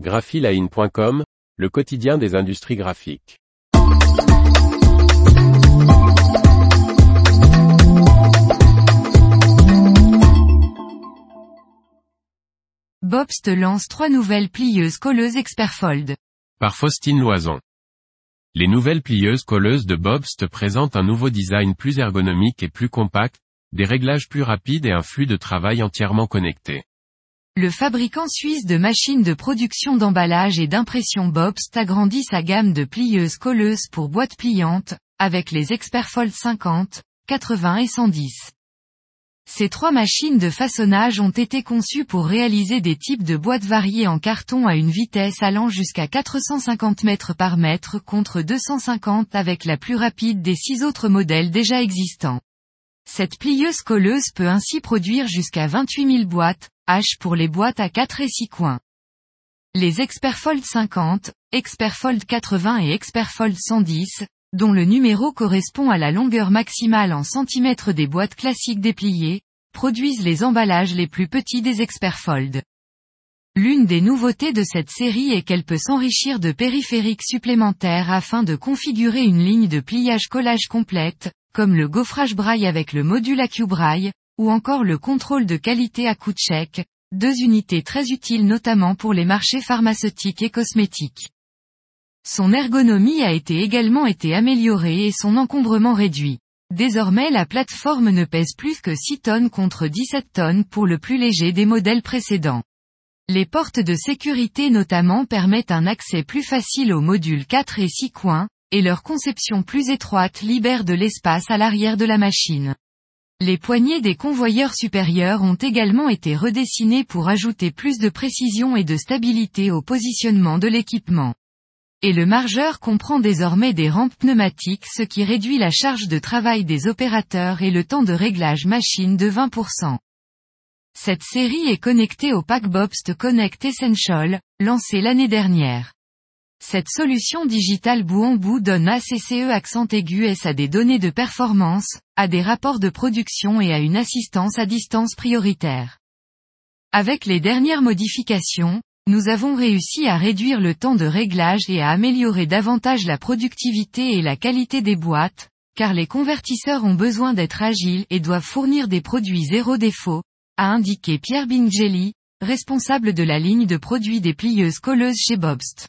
graphiline.com, le quotidien des industries graphiques. Bobst lance trois nouvelles plieuses colleuses Experfold. Par Faustine Loison. Les nouvelles plieuses colleuses de Bobst présentent un nouveau design plus ergonomique et plus compact, des réglages plus rapides et un flux de travail entièrement connecté. Le fabricant suisse de machines de production d'emballage et d'impression Bobst agrandit sa gamme de plieuses colleuses pour boîtes pliantes, avec les Experfold 50, 80 et 110. Ces trois machines de façonnage ont été conçues pour réaliser des types de boîtes variées en carton à une vitesse allant jusqu'à 450 mètres par mètre contre 250 avec la plus rapide des six autres modèles déjà existants. Cette plieuse colleuse peut ainsi produire jusqu'à 28 000 boîtes, H pour les boîtes à 4 et 6 coins. Les Experfold 50, Experfold 80 et Experfold 110, dont le numéro correspond à la longueur maximale en centimètres des boîtes classiques dépliées, produisent les emballages les plus petits des Experfold. L'une des nouveautés de cette série est qu'elle peut s'enrichir de périphériques supplémentaires afin de configurer une ligne de pliage-collage complète, comme le gaufrage braille avec le module AccuBraille, ou encore le contrôle de qualité à coup de chèque, deux unités très utiles notamment pour les marchés pharmaceutiques et cosmétiques. Son ergonomie a été également été améliorée et son encombrement réduit. Désormais la plateforme ne pèse plus que 6 tonnes contre 17 tonnes pour le plus léger des modèles précédents. Les portes de sécurité notamment permettent un accès plus facile aux modules 4 et 6 coins, et leur conception plus étroite libère de l'espace à l'arrière de la machine. Les poignées des convoyeurs supérieurs ont également été redessinées pour ajouter plus de précision et de stabilité au positionnement de l'équipement. Et le margeur comprend désormais des rampes pneumatiques ce qui réduit la charge de travail des opérateurs et le temps de réglage machine de 20%. Cette série est connectée au pack Bobst Connect Essential, lancé l'année dernière. Cette solution digitale bout en bout donne ACCE accent aigu S à des données de performance, à des rapports de production et à une assistance à distance prioritaire. Avec les dernières modifications, nous avons réussi à réduire le temps de réglage et à améliorer davantage la productivité et la qualité des boîtes, car les convertisseurs ont besoin d'être agiles et doivent fournir des produits zéro défaut, a indiqué Pierre Bingeli, responsable de la ligne de produits des plieuses colleuses chez Bobst.